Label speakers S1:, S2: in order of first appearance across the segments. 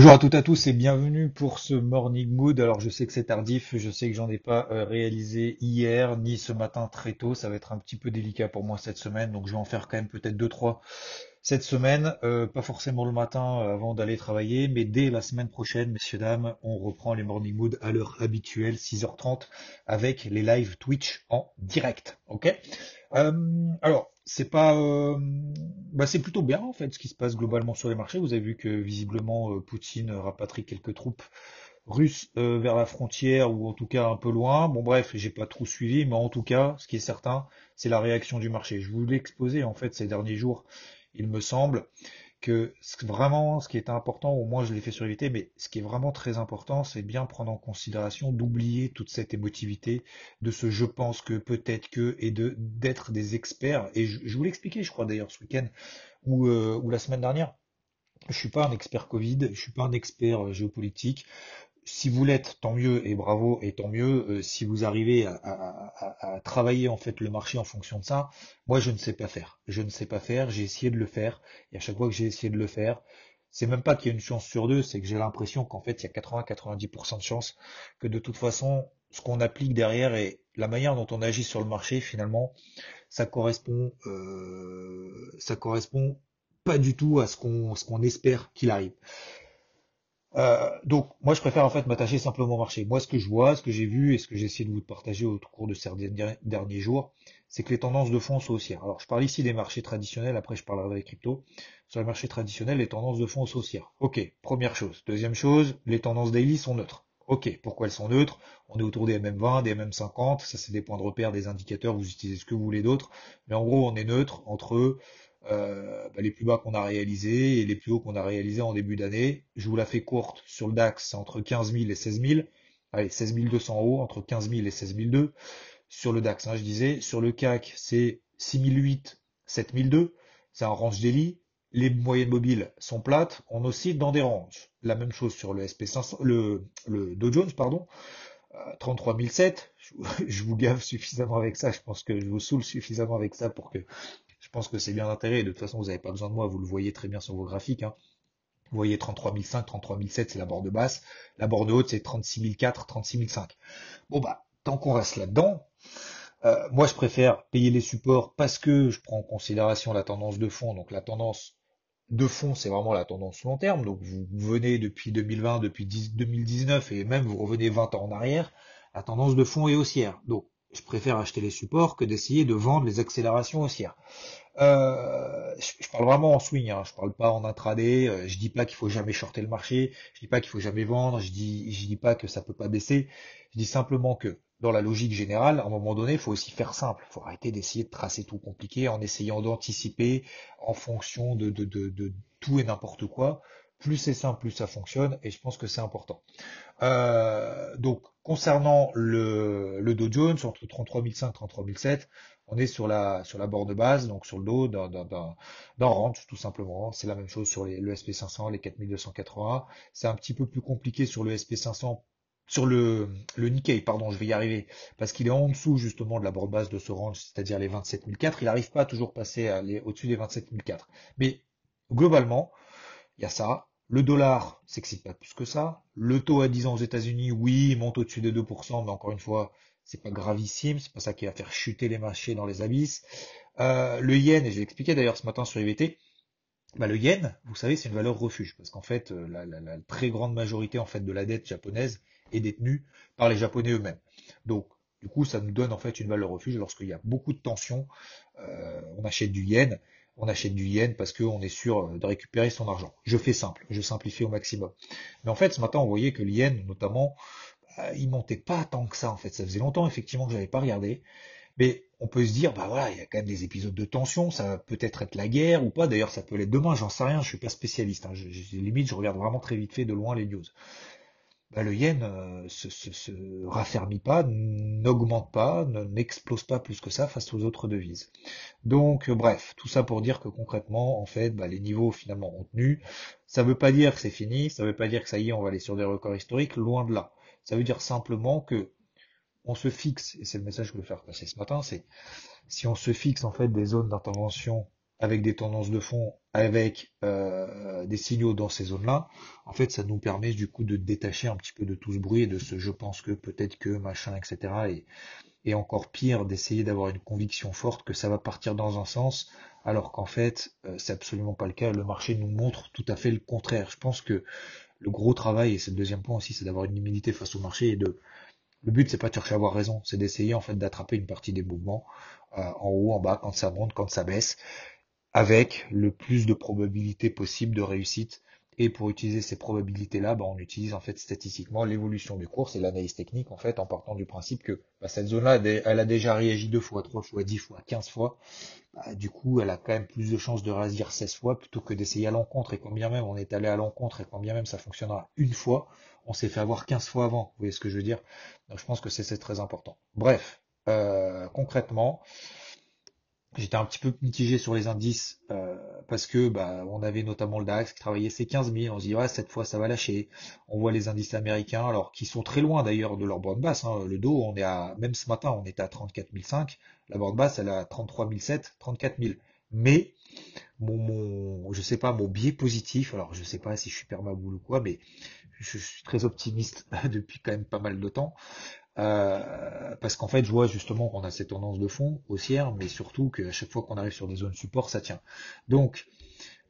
S1: Bonjour à toutes et à tous et bienvenue pour ce Morning Mood. Alors je sais que c'est tardif, je sais que j'en ai pas euh, réalisé hier ni ce matin très tôt, ça va être un petit peu délicat pour moi cette semaine, donc je vais en faire quand même peut-être deux trois cette semaine, euh, pas forcément le matin euh, avant d'aller travailler, mais dès la semaine prochaine, messieurs dames, on reprend les Morning Mood à l'heure habituelle, 6h30, avec les live Twitch en direct. Ok? Alors c'est pas, euh, bah c'est plutôt bien en fait ce qui se passe globalement sur les marchés. Vous avez vu que visiblement euh, Poutine rapatrie quelques troupes russes euh, vers la frontière ou en tout cas un peu loin. Bon bref, j'ai pas trop suivi, mais en tout cas, ce qui est certain, c'est la réaction du marché. Je vous l'ai exposé en fait ces derniers jours, il me semble que vraiment ce qui est important, au moins je l'ai fait sur l'évité, mais ce qui est vraiment très important, c'est bien prendre en considération d'oublier toute cette émotivité, de ce je pense que, peut-être que, et de d'être des experts. Et je, vous l'ai expliqué, je crois d'ailleurs ce week-end ou, euh, ou la semaine dernière. Je suis pas un expert Covid, je suis pas un expert euh, géopolitique si vous l'êtes, tant mieux et bravo et tant mieux. Euh, si vous arrivez à, travailler en fait le marché en fonction de ça, moi je ne sais pas faire. Je ne sais pas faire. J'ai essayé de le faire et à chaque fois que j'ai essayé de le faire, c'est même pas qu'il y a une chance sur deux, c'est que j'ai l'impression qu'en fait il y a 80-90% de chance que de toute façon ce qu'on applique derrière et la manière dont on agit sur le marché finalement, ça correspond, euh, ça correspond pas du tout à ce qu'on ce qu'on espère qu'il arrive. Euh, donc, moi, je préfère en fait m'attacher simplement au marché. Moi, ce que je vois, ce que j'ai vu et ce que j'ai essayé de vous partager au cours de ces derniers jours, c'est que les tendances de fond sont haussières. Alors, je parle ici des marchés traditionnels, après je parlerai des cryptos. Sur les marchés traditionnels, les tendances de fond sont haussières. Ok, première chose. Deuxième chose, les tendances daily sont neutres. Ok, pourquoi elles sont neutres? On est autour des MM20, des MM50, ça c'est des points de repère, des indicateurs, vous utilisez ce que vous voulez d'autre. Mais en gros, on est neutre entre euh, bah, les plus bas qu'on a réalisés et les plus hauts qu'on a réalisés en début d'année. Je vous la fais courte. Sur le DAX, c'est entre 15 000 et 16 000. Allez, 16 200 euros, entre 15 000 et 16 200. Sur le DAX, hein, je disais. Sur le CAC, c'est 6 008, 7 200. C'est un range daily. Les moyennes mobiles sont plates. On oscille dans des ranges. La même chose sur le SP500, le, le Dow Jones, pardon. 33 007. Je vous gave suffisamment avec ça. Je pense que je vous saoule suffisamment avec ça pour que je pense que c'est bien d'intérêt. De toute façon, vous n'avez pas besoin de moi, vous le voyez très bien sur vos graphiques. Hein. Vous voyez 33005, 33007, c'est la borde basse. La borde haute, c'est 36004, 36005. Bon bah, tant qu'on reste là-dedans, euh, moi je préfère payer les supports parce que je prends en considération la tendance de fond. Donc la tendance de fond, c'est vraiment la tendance long terme. Donc vous venez depuis 2020, depuis 2019 et même vous revenez 20 ans en arrière, la tendance de fond est haussière. Donc je préfère acheter les supports que d'essayer de vendre les accélérations haussières. Euh, je, parle vraiment en swing, hein, je parle pas en intraday, euh, je dis pas qu'il faut jamais shorter le marché, je dis pas qu'il faut jamais vendre, je dis, je dis pas que ça peut pas baisser, je dis simplement que dans la logique générale, à un moment donné, il faut aussi faire simple, il faut arrêter d'essayer de tracer tout compliqué en essayant d'anticiper en fonction de, de, de, de tout et n'importe quoi. Plus c'est simple, plus ça fonctionne, et je pense que c'est important. Euh, donc, concernant le, le Dow Jones, entre 33 500 et 33 007, on est sur la, sur la borne base, donc sur le dos d'un range, tout simplement. C'est la même chose sur les, le SP500, les 4280. C'est un petit peu plus compliqué sur le SP500 sur le, le Nikkei, pardon, je vais y arriver, parce qu'il est en dessous justement de la borne base de ce range, c'est-à-dire les 27004, il n'arrive pas à toujours passer au-dessus des 27004. Mais globalement, il y a ça, le dollar s'excite pas plus que ça. Le taux à 10 ans aux États-Unis, oui, il monte au-dessus des 2%, mais encore une fois, c'est pas gravissime, c'est pas ça qui va faire chuter les marchés dans les abysses. Euh, le yen, et j'ai expliqué d'ailleurs ce matin sur IVT, bah le yen, vous savez, c'est une valeur refuge, parce qu'en fait, euh, la, très grande majorité en fait de la dette japonaise est détenue par les Japonais eux-mêmes. Donc, du coup, ça nous donne en fait une valeur refuge lorsqu'il y a beaucoup de tensions. Euh, on achète du yen on achète du yen parce qu'on est sûr euh, de récupérer son argent. Je fais simple, je simplifie au maximum. Mais en fait, ce matin, on voyait que le notamment, bah, il montait pas tant que ça, en fait. Ça faisait longtemps, effectivement, que je n'avais pas regardé. Mais on peut se dire, bah voilà, il y a quand même des épisodes de tension, ça va peut-être être la guerre ou pas. D'ailleurs, ça peut l'être demain, j'en sais rien, je suis pas spécialiste. Hein. limite, je regarde vraiment très vite fait de loin les news. Bah, le yen euh, se, se, raffermit pas, n'augmente pas, n'explose pas plus que ça face aux autres devises. Donc, euh, bref, tout ça pour dire que concrètement, en fait, bah, les niveaux finalement ont tenu. Ça veut pas dire que c'est fini, ça veut pas dire que ça y est, on va aller sur des records historiques, loin de là. Ça veut dire simplement que on se fixe, et c'est le message que je veux faire passer ce matin, c'est si on se fixe en fait des zones d'intervention avec des tendances de fond, avec euh, des signaux dans ces zones-là, en fait, ça nous permet du coup de détacher un petit peu de tout ce bruit et de ce je pense que, peut-être que, machin, etc. Et, et encore pire, d'essayer d'avoir une conviction forte que ça va partir dans un sens, alors qu'en fait, euh, c'est absolument pas le cas. Le marché nous montre tout à fait le contraire. Je pense que le gros travail, et c'est le deuxième point aussi, c'est d'avoir une humilité face au marché et de le but c'est pas de chercher à avoir raison, c'est d'essayer en fait d'attraper une partie des mouvements euh, en haut, en bas, quand ça monte, quand ça baisse, avec le plus de probabilités possible de réussite. Et pour utiliser ces probabilités-là, bah, on utilise en fait statistiquement l'évolution du cours, c'est l'analyse technique en fait, en partant du principe que bah, cette zone-là, elle a déjà réagi deux fois, trois fois, dix fois, quinze fois. Bah, du coup, elle a quand même plus de chances de réagir 16 fois plutôt que d'essayer à l'encontre. Et quand bien même on est allé à l'encontre et quand bien même ça fonctionnera une fois, on s'est fait avoir 15 fois avant. Vous voyez ce que je veux dire? Donc je pense que c'est très important. Bref, euh, concrètement, J'étais un petit peu mitigé sur les indices euh, parce que bah, on avait notamment le DAX qui travaillait ses 15 000. On se dit ouais cette fois ça va lâcher. On voit les indices américains alors qui sont très loin d'ailleurs de leur bande basse. Hein. Le dos on est à même ce matin on était à 34 500. La bande basse elle est à 33 700, 34 000. Mais mon, mon je sais pas mon biais positif. Alors je sais pas si je suis permaboule ou quoi, mais je suis très optimiste depuis quand même pas mal de temps. Euh, parce qu'en fait, je vois justement qu'on a cette tendance de fond haussière, mais surtout qu'à chaque fois qu'on arrive sur des zones support, ça tient. Donc,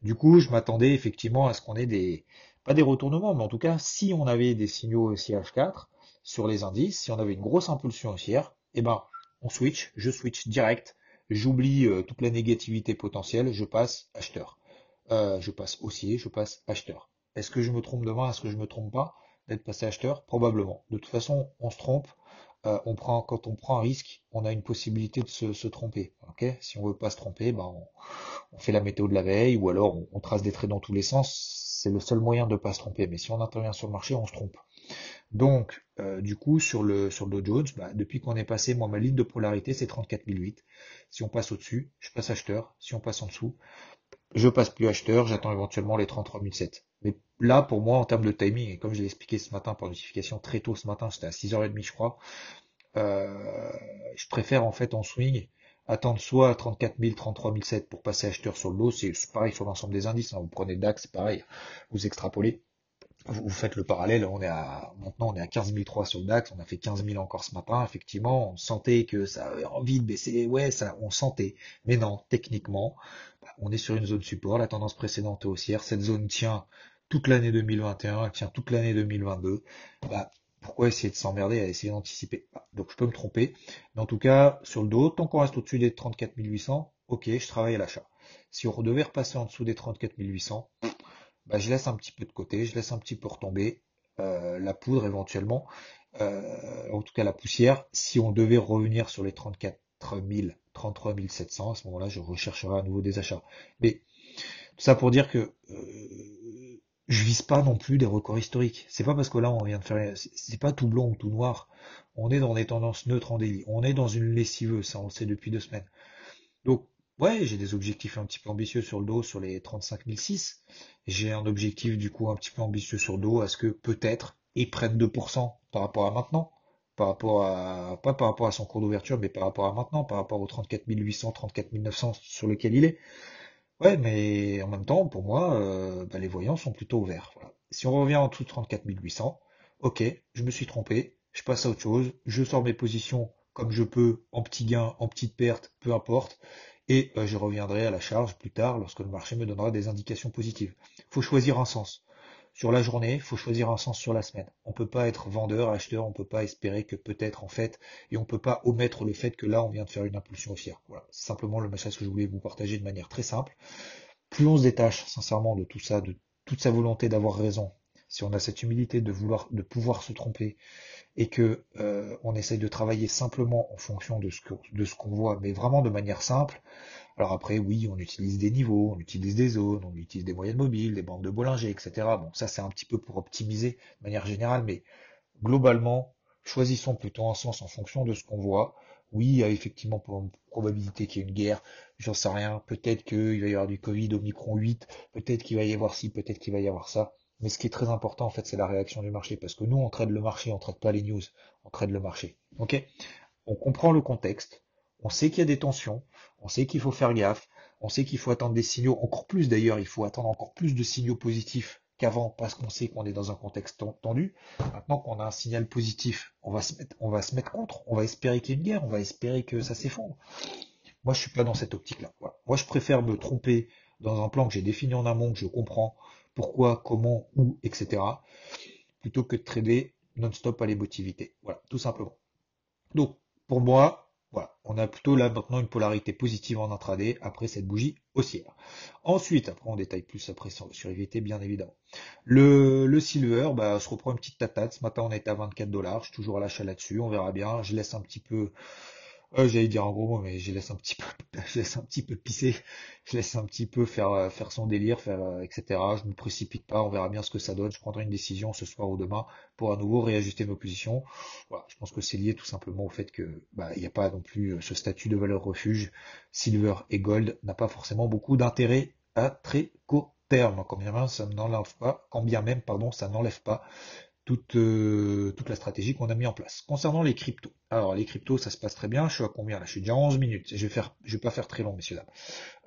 S1: du coup, je m'attendais effectivement à ce qu'on ait des, pas des retournements, mais en tout cas, si on avait des signaux CH4 sur les indices, si on avait une grosse impulsion haussière, eh ben, on switch, je switch direct, j'oublie euh, toute la négativité potentielle, je passe acheteur. Euh, je passe haussier, je passe acheteur. Est-ce que je me trompe demain Est-ce que je me trompe pas? D'être passé acheteur Probablement. De toute façon, on se trompe. Euh, on prend, quand on prend un risque, on a une possibilité de se, tromper. ok? Si on veut pas se tromper, ben on, fait la météo de la veille ou alors on, trace des traits dans tous les sens. C'est le seul moyen de pas se tromper. Mais si on intervient sur le marché, on se trompe. Donc, euh, du coup, sur le, sur le Dow Jones, bah, depuis qu'on est passé, moi, ma ligne de polarité, c'est 34008. Si on passe au-dessus, je passe acheteur. Si on passe en dessous, je passe plus acheteur, j'attends éventuellement les 33007. Mais là, pour moi, en termes de timing, et comme je l'ai expliqué ce matin par notification très tôt ce matin, c'était à 6h30 je crois, euh, je préfère en fait en swing attendre soit à 34 000, 33 007 pour passer acheteur sur le dos, c'est pareil sur l'ensemble des indices, hein. vous prenez DAX, c'est pareil, vous extrapolez, vous, faites le parallèle, on est à maintenant on est à 15 003 sur le DAX, on a fait 15 000 encore ce matin, effectivement, on sentait que ça avait envie de baisser, ouais, ça, on sentait, mais non, techniquement, bah, on est sur une zone support, la tendance précédente est haussière, cette zone tient toute l'année 2021, elle tient toute l'année 2022, bah, pourquoi essayer de s'emmerder à essayer d'anticiper? Bah, Donc je peux me tromper, mais en tout cas, sur le dos, tant qu'on reste au-dessus des 34 800, ok, je travaille à l'achat. Si on devait repasser en dessous des 34 800, bah, je laisse un petit peu de côté, je laisse un petit peu retomber euh, la poudre éventuellement, euh, en tout cas la poussière. Si on devait revenir sur les 34 000, 33 700, à ce moment-là, je rechercherai à nouveau des achats. Mais tout ça pour dire que euh, je vise pas non plus des records historiques. C'est pas parce que là on vient de faire, c'est pas tout blanc ou tout noir. On est dans des tendances neutres en délit. On est dans une lessiveuse, ça on le sait depuis deux semaines. Donc ouais, j'ai des objectifs un petit peu ambitieux sur le dos sur les 35 006. J'ai un objectif du coup un petit peu ambitieux sur le dos à ce que peut-être il prenne 2% par rapport à maintenant, par rapport à pas par rapport à son cours d'ouverture, mais par rapport à maintenant, par rapport aux 34 800, 34 900 sur lequel il est. Ouais, mais en même temps, pour moi, euh, bah, les voyants sont plutôt ouverts. Si on revient en dessous de 34 800, ok, je me suis trompé, je passe à autre chose, je sors mes positions comme je peux, en petits gains, en petites pertes, peu importe, et euh, je reviendrai à la charge plus tard lorsque le marché me donnera des indications positives. Il faut choisir un sens sur la journée, il faut choisir un sens sur la semaine. On peut pas être vendeur, acheteur, on peut pas espérer que peut-être en fait, et on peut pas omettre le fait que là on vient de faire une impulsion haussière. Voilà, simplement le message que je voulais vous partager de manière très simple. Plus on se détache sincèrement de tout ça, de toute sa volonté d'avoir raison, si on a cette humilité de vouloir, de pouvoir se tromper, et que euh, on essaye de travailler simplement en fonction de ce que, de ce qu'on voit, mais vraiment de manière simple. Alors après, oui, on utilise des niveaux, on utilise des zones, on utilise des moyennes mobiles, des bandes de Bollinger, etc. Bon, ça c'est un petit peu pour optimiser de manière générale, mais globalement, choisissons plutôt un sens en fonction de ce qu'on voit. Oui, il y a effectivement pour une probabilité qu'il y ait une guerre, j'en sais rien, peut-être qu'il va y avoir du Covid au micron 8, peut-être qu'il va y avoir ci, peut-être qu'il va y avoir ça. Mais ce qui est très important, en fait, c'est la réaction du marché. Parce que nous, on traite le marché, on traite pas les news, on traite le marché. On comprend le contexte, on sait qu'il y a des tensions, on sait qu'il faut faire gaffe, on sait qu'il faut attendre des signaux, encore plus d'ailleurs, il faut attendre encore plus de signaux positifs qu'avant parce qu'on sait qu'on est dans un contexte tendu. Maintenant qu'on a un signal positif, on va se mettre, contre, on va espérer qu'il y ait une guerre, on va espérer que ça s'effondre. Moi, je suis pas dans cette optique-là. Moi, je préfère me tromper dans un plan que j'ai défini en amont, que je comprends, pourquoi, comment, où, etc. Plutôt que de trader non-stop à l'émotivité. Voilà, tout simplement. Donc, pour moi, voilà, on a plutôt là maintenant une polarité positive en intraday après cette bougie haussière. Ensuite, après on détaille plus après sur, sur bien évidemment. Le, silver, bah, se reprend une petite tatate. Ce matin on est à 24 dollars, je suis toujours à l'achat là-dessus, on verra bien. Je laisse un petit peu euh, J'allais dire en gros mais je laisse un petit peu, je laisse un petit peu pisser, je laisse un petit peu faire euh, faire son délire, faire euh, etc. Je ne me précipite pas, on verra bien ce que ça donne. Je prendrai une décision ce soir ou demain pour à nouveau réajuster nos positions. Voilà, je pense que c'est lié tout simplement au fait que bah, il n'y a pas non plus euh, ce statut de valeur refuge. Silver et gold n'a pas forcément beaucoup d'intérêt à très court terme. Quand bien même quand bien même pardon, ça n'enlève pas toute, euh, toute la stratégie qu'on a mis en place. Concernant les cryptos. Alors les cryptos, ça se passe très bien. Je suis à combien là? Je suis déjà à 11 minutes. Je vais vais pas faire très long, messieurs dames.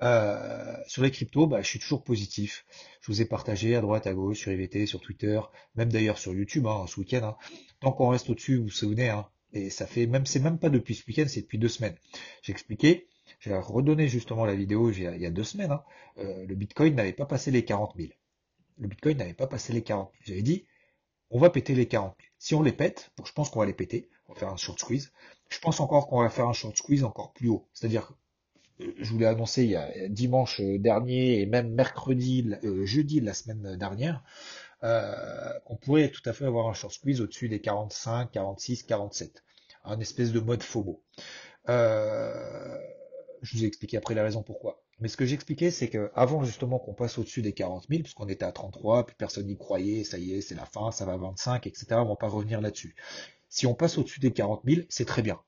S1: Euh, sur les cryptos, bah, je suis toujours positif. Je vous ai partagé à droite, à gauche, sur IVT, sur Twitter, même d'ailleurs sur YouTube, hein, ce week-end. Hein. Tant qu'on reste au-dessus, vous vous souvenez, hein, et ça fait même, c'est même pas depuis ce week-end, c'est depuis deux semaines. J'ai expliqué. J'ai redonné justement la vidéo il y a deux semaines. Hein. Euh, le Bitcoin n'avait pas passé les 40 000. Le Bitcoin n'avait pas passé les 40 000. J'avais dit, on va péter les 40 000. Si on les pète, je pense qu'on va les péter, on va faire un short squeeze. Je pense encore qu'on va faire un short squeeze encore plus haut. C'est-à-dire, euh, je vous l'ai annoncé il y a dimanche dernier et même mercredi, euh, jeudi de la semaine dernière, euh, qu'on pourrait tout à fait avoir un short squeeze au-dessus des 45, 46, 47. Un espèce de mode FOMO. Euh, je vous ai expliqué après la raison pourquoi. Mais ce que j'expliquais, c'est que avant justement qu'on passe au-dessus des 40 000, puisqu'on était à 33, puis personne n'y croyait, ça y est, c'est la fin, ça va à 25, etc. On va pas revenir là-dessus. Si on passe au-dessus des 40 000, c'est très bien.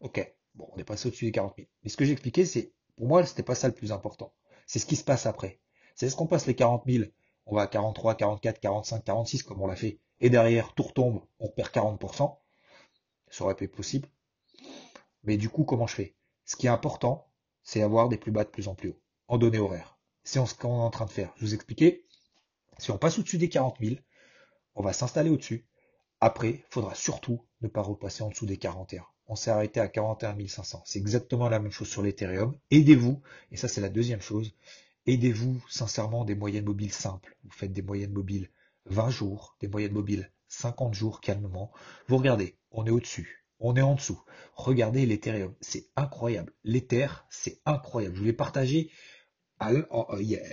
S1: Ok, bon, on est passé au-dessus des 40 000. Mais ce que j'expliquais, c'est, pour moi, c'était pas ça le plus important. C'est ce qui se passe après. C'est est-ce qu'on passe les 40 000, on va à 43, 44, 45, 46, comme on l'a fait, et derrière, tout retombe, on perd 40%. Ça aurait être possible. Mais du coup, comment je fais? Ce qui est important, c'est avoir des plus bas de plus en plus haut, en données horaires. C'est ce qu'on est en train de faire. Je vous expliquais, si on passe au-dessus des 40 000, on va s'installer au-dessus. Après, il faudra surtout ne pas repasser en dessous des 41. On s'est arrêté à 41 500. C'est exactement la même chose sur l'Ethereum. Aidez-vous, et ça c'est la deuxième chose, aidez-vous sincèrement des moyennes mobiles simples. Vous faites des moyennes mobiles 20 jours, des moyennes mobiles 50 jours calmement. Vous regardez, on est au-dessus on est en dessous. Regardez l'Ethereum, c'est incroyable. L'Ether, c'est incroyable. Je vous l'ai partagé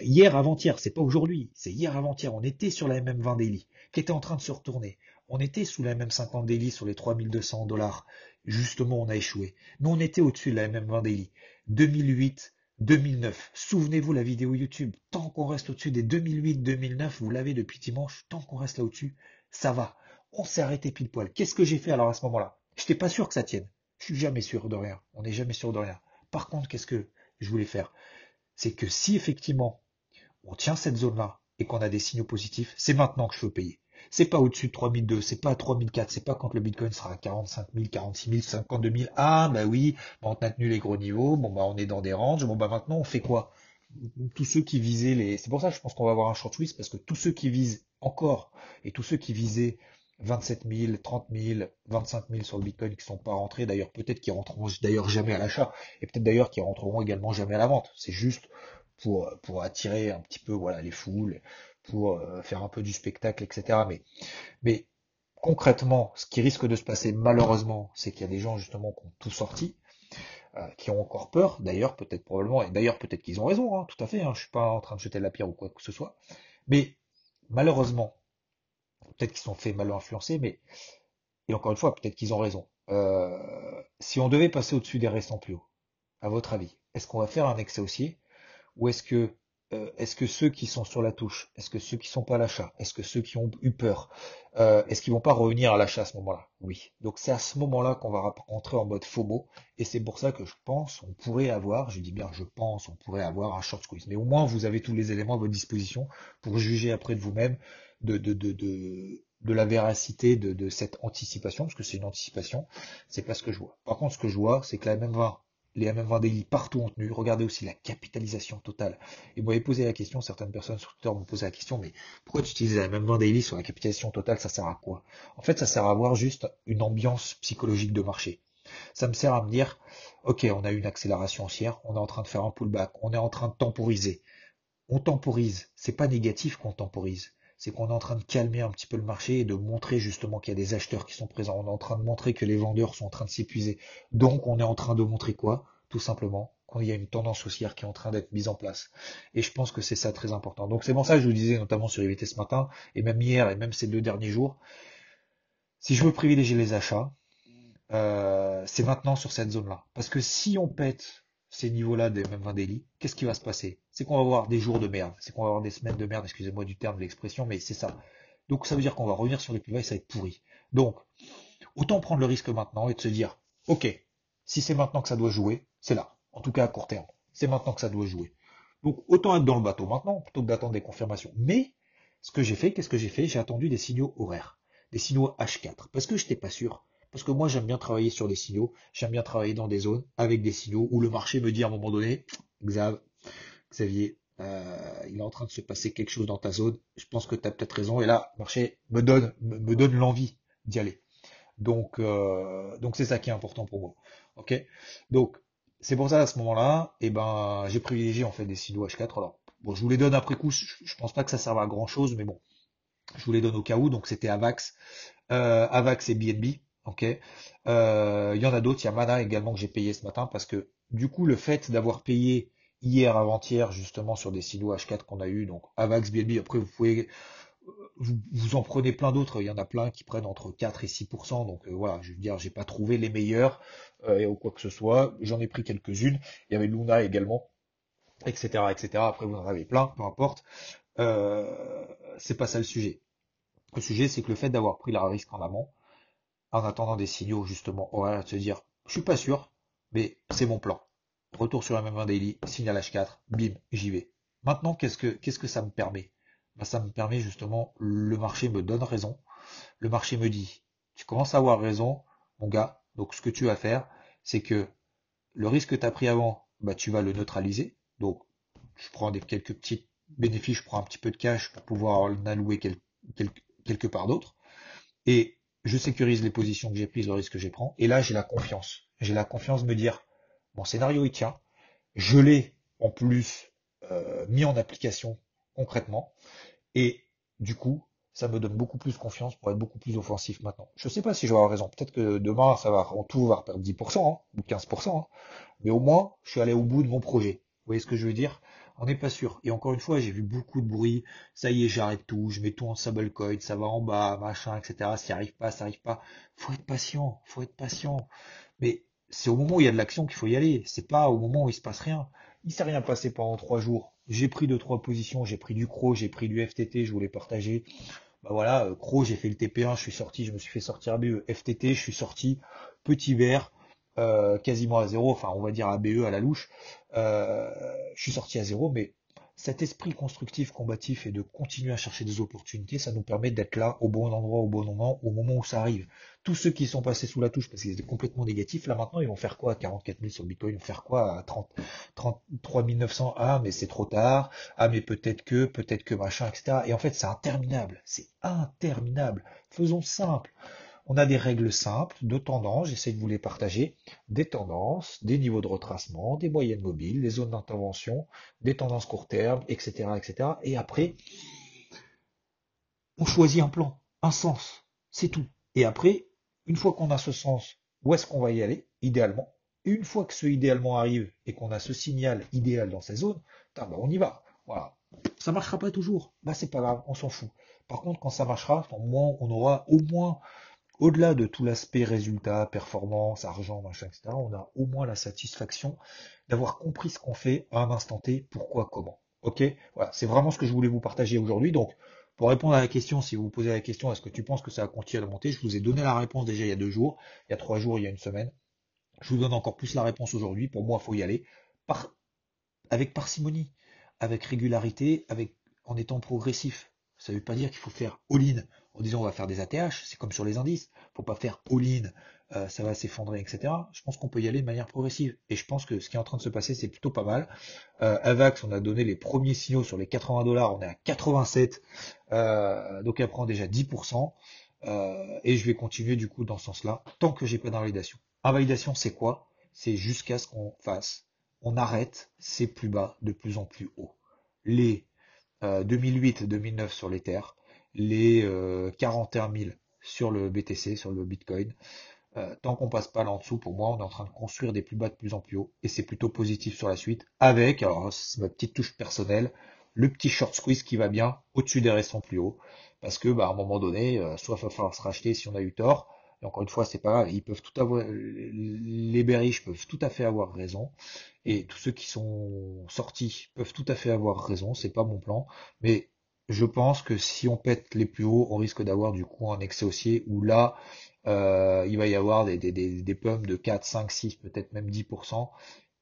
S1: hier avant-hier, c'est pas aujourd'hui, c'est hier avant-hier. On était sur la MM20 daily, qui était en train de se retourner. On était sous la MM50 daily sur les 3200 dollars. Justement, on a échoué. Mais on était au-dessus de la MM20 daily. 2008, 2009. Souvenez-vous la vidéo YouTube. Tant qu'on reste au-dessus des 2008-2009, vous l'avez depuis dimanche, tant qu'on reste là au-dessus, ça va. On s'est arrêté pile poil. Qu'est-ce que j'ai fait alors à ce moment-là? Je n'étais pas sûr que ça tienne. Je suis jamais sûr de rien. On n'est jamais sûr de rien. Par contre, qu'est-ce que je voulais faire? C'est que si effectivement on tient cette zone-là et qu'on a des signaux positifs, c'est maintenant que je veux payer. C'est pas au-dessus de 3002, c'est pas à 3004, c'est pas quand le Bitcoin sera à 45 000, 46 000, 52 000. Ah, bah oui, on a tenu les gros niveaux, bon bah on est dans des ranges, bon bah maintenant on fait quoi? Tous ceux qui visaient les... C'est pour ça que je pense qu'on va avoir un short twist, parce que tous ceux qui visent encore, et tous ceux qui visaient 27 000, 30 000, 25 000 sur le Bitcoin qui sont pas rentrés. D'ailleurs, peut-être qu'ils rentreront d'ailleurs jamais à l'achat et peut-être d'ailleurs qu'ils rentreront également jamais à la vente. C'est juste pour attirer un petit peu voilà les foules, pour euh, faire un peu du spectacle, etc. Mais mais concrètement, ce qui risque de se passer malheureusement, c'est qu'il y a des gens justement qui ont tout sorti, euh, qui ont encore peur. D'ailleurs, peut-être probablement, et d'ailleurs peut-être qu'ils ont raison, hein, tout à fait. Hein, je suis pas en train de jeter la pierre ou quoi que ce soit. Mais malheureusement, peut-être qu'ils sont fait mal influencer, mais et encore une fois, peut-être qu'ils ont raison. Euh, si on devait passer au-dessus des restants plus hauts, à votre avis, est-ce qu'on va faire un excès haussier ou est-ce que euh, est-ce que ceux qui sont sur la touche, est-ce que ceux qui sont pas à l'achat, est-ce que ceux qui ont eu peur, euh, est-ce qu'ils vont pas revenir à l'achat à ce moment-là? Oui. Donc c'est à ce moment-là qu'on va rentrer en mode FOMO, et c'est pour ça que je pense on pourrait avoir, je dis bien je pense, on pourrait avoir un short squeeze. Mais au moins vous avez tous les éléments à votre disposition pour juger après de vous-même de, de, de, de, de la véracité de, de cette anticipation, parce que c'est une anticipation, c'est pas ce que je vois. Par contre, ce que je vois, c'est que la MM20 les MM20 daily partout en tenue. Regardez aussi la capitalisation totale. Et vous m'avez posé la question, certaines personnes sur Twitter m'ont posé la question, mais pourquoi tu utilises la MM20 daily sur la capitalisation totale Ça sert à quoi? En fait, ça sert à avoir juste une ambiance psychologique de marché. Ça me sert à me dire, ok, on a eu une accélération haussière, on est en train de faire un pullback, on est en train de temporiser. On temporise. C'est pas négatif qu'on temporise c'est qu'on est en train de calmer un petit peu le marché et de montrer justement qu'il y a des acheteurs qui sont présents. On est en train de montrer que les vendeurs sont en train de s'épuiser. Donc on est en train de montrer quoi? Tout simplement qu'il y a une tendance haussière qui est en train d'être mise en place. Et je pense que c'est ça très important. Donc c'est pour ça que je vous disais notamment sur IVT ce matin, et même hier, et même ces deux derniers jours, si je veux privilégier les achats, euh, c'est maintenant sur cette zone-là. Parce que si on pète ces niveaux-là des même 20 daily, qu'est-ce qui va se passer? C'est qu'on va avoir des jours de merde, c'est qu'on va avoir des semaines de merde, excusez-moi du terme, de l'expression, mais c'est ça. Donc ça veut dire qu'on va revenir sur les plus et ça va être pourri. Donc, autant prendre le risque maintenant et de se dire, ok, si c'est maintenant que ça doit jouer, c'est là. En tout cas à court terme. C'est maintenant que ça doit jouer. Donc autant être dans le bateau maintenant, plutôt que d'attendre des confirmations. Mais, ce que j'ai fait, qu'est-ce que j'ai fait? J'ai attendu des signaux horaires. Des signaux H4. Parce que je n'étais pas sûr parce que moi, j'aime bien travailler sur des signaux, j'aime bien travailler dans des zones avec des signaux où le marché me dit à un moment donné, Xavier, euh, il est en train de se passer quelque chose dans ta zone, je pense que tu as peut-être raison, et là, le marché me donne, me, donne l'envie d'y aller. Donc, euh, donc c'est ça qui est important pour moi. Ok? Donc, c'est pour ça à ce moment-là, eh ben, j'ai privilégié en fait des signaux H4. Alors, bon, je vous les donne après coup. Je, pense pas que ça serve à grand chose, mais bon, je vous les donne au cas où. Donc, c'était Avax, euh, Avax et BNB. Ok. Euh, il y en a d'autres. Il y a Mana également que j'ai payé ce matin parce que du coup le fait d'avoir payé hier avant-hier justement sur des silos H4 qu'on a eu donc Avax BNB. Après vous pouvez vous, en prenez plein d'autres. Il y en a plein qui prennent entre 4 et 6%. Donc euh, voilà, je veux dire, j'ai pas trouvé les meilleurs euh, ou quoi que ce soit. J'en ai pris quelques-unes. Il y avait Luna également, etc., etc. Après vous en avez plein, peu importe. c'est pas ça le sujet. Le sujet, c'est que le fait d'avoir pris la risque en amont, en attendant des signaux justement de se dire je suis pas sûr, mais c'est mon plan. Retour sur la même 1 daily, signal H4, bim, j'y vais. Maintenant, qu'est-ce que qu'est-ce que ça me permet? Bah, Ça me permet justement, le marché me donne raison. Le marché me dit, tu commences à avoir raison, mon gars. Donc ce que tu vas faire, c'est que le risque que tu as pris avant, bah, tu vas le neutraliser. Donc je prends des quelques petits bénéfices, je prends un petit peu de cash pour pouvoir en allouer quelque part d'autre. Et je sécurise les positions que j'ai prises, le risque que j'ai prends, et là j'ai la confiance. J'ai la confiance de me dire, mon scénario il tient, je l'ai en plus euh, mis en application concrètement, et du coup, ça me donne beaucoup plus confiance pour être beaucoup plus offensif maintenant. Je ne sais pas si je vais avoir raison. Peut-être que demain, ça va en tout va perdre 10% hein, ou 15%, hein. mais au moins, je suis allé au bout de mon projet. Vous voyez ce que je veux dire? On n'est pas sûr. Et encore une fois, j'ai vu beaucoup de bruit. Ça y est, j'arrête tout. Je mets tout en stablecoin. Ça va en bas, machin, etc. S'y arrive pas, ça arrive pas. Faut être patient. Faut être patient. Mais c'est au moment où il y a de l'action qu'il faut y aller. C'est pas au moment où il se passe rien. Il s'est rien passé pendant trois jours. J'ai pris deux, trois positions. J'ai pris du CRO, j'ai pris du FTT. Je voulais partager. Bah voilà, euh, CRO, j'ai fait le TP1. Je suis sorti. Je me suis fait sortir BE. FTT, je suis sorti. Petit vert. Euh, quasiment à zéro, enfin on va dire à BE à la louche. Euh, je suis sorti à zéro, mais cet esprit constructif, combatif et de continuer à chercher des opportunités, ça nous permet d'être là au bon endroit, au bon moment, au moment où ça arrive. Tous ceux qui sont passés sous la touche parce qu'ils étaient complètement négatifs, là maintenant ils vont faire quoi? à 44 000 sur Bitcoin Ils vont faire quoi? À 30, 33 900 Ah mais c'est trop tard, ah mais peut-être que, peut-être que machin, etc. Et en fait c'est interminable, c'est interminable. Faisons simple. On a des règles simples de tendance, j'essaie de vous les partager, des tendances, des niveaux de retracement, des moyennes mobiles, des zones d'intervention, des tendances court terme, etc., etc. Et après, on choisit un plan, un sens, c'est tout. Et après, une fois qu'on a ce sens, où est-ce qu'on va y aller, idéalement? Une fois que ce idéalement arrive et qu'on a ce signal idéal dans ces zones, ben on y va. Voilà. Ça marchera pas toujours. Bah, c'est pas grave, on s'en fout. Par contre, quand ça marchera, au moins, on aura au moins, au-delà de tout l'aspect résultat, performance, argent, machin, etc., on a au moins la satisfaction d'avoir compris ce qu'on fait à un instant T, pourquoi, comment. Ok? Voilà, c'est vraiment ce que je voulais vous partager aujourd'hui. Donc, pour répondre à la question, si vous vous posez la question, est-ce que tu penses que ça va continuer à monter? Je vous ai donné la réponse déjà il y a deux jours, il y a trois jours, il y a une semaine. Je vous donne encore plus la réponse aujourd'hui. Pour moi, il faut y aller avec parcimonie, avec régularité, avec, en étant progressif. Ça ne veut pas dire qu'il faut faire all-in en disant on va faire des ATH, c'est comme sur les indices. Faut pas faire all-in, euh, ça va s'effondrer, etc. Je pense qu'on peut y aller de manière progressive. Et je pense que ce qui est en train de se passer, c'est plutôt pas mal. Euh, Avax, on a donné les premiers signaux sur les 80 dollars, on est à 87, euh, donc elle prend déjà 10%. Euh, et je vais continuer du coup dans ce sens-là, tant que j'ai pas d'invalidation. Invalidation, c'est quoi? C'est jusqu'à ce qu'on fasse, on arrête ces plus bas de plus en plus haut. Les 2008 2009 sur l'Ether, les 41 000 sur le BTC, sur le Bitcoin. Euh, tant qu'on passe pas là en dessous, pour moi, on est en train de construire des plus bas de plus en plus haut, et c'est plutôt positif sur la suite, avec, alors c'est ma petite touche personnelle, le petit short squeeze qui va bien au-dessus des restants plus hauts, parce que bah, à un moment donné, euh, soit il va falloir se racheter si on a eu tort, et encore une fois, c'est pas ils peuvent tout avoir, les bearish peuvent tout à fait avoir raison, et tous ceux qui sont sortis peuvent tout à fait avoir raison, c'est pas mon plan, mais je pense que si on pète les plus hauts, on risque d'avoir du coup un excès haussier où là, euh, il va y avoir des, des, des, pommes de 4, 5, 6, peut-être même 10%.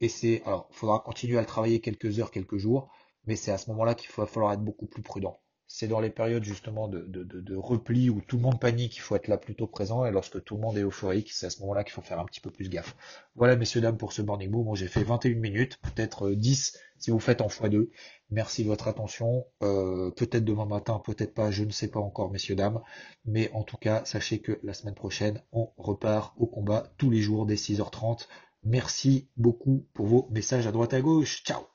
S1: Et c'est, alors, il faudra continuer à le travailler quelques heures, quelques jours, mais c'est à ce moment-là qu'il va falloir être beaucoup plus prudent c'est dans les périodes justement de, repli où tout le monde panique, il faut être là plutôt présent, et lorsque tout le monde est euphorique, c'est à ce moment-là qu'il faut faire un petit peu plus gaffe. Voilà, messieurs, dames, pour ce morning. Moi, j'ai fait 21 minutes, peut-être 10 euh, si vous faites en x2. Merci de votre attention. Euh, peut-être demain matin, peut-être pas, je ne sais pas encore, messieurs, dames. Mais en tout cas, sachez que la semaine prochaine, on repart au combat tous les jours dès 6h30. Merci beaucoup pour vos messages à droite à gauche. Ciao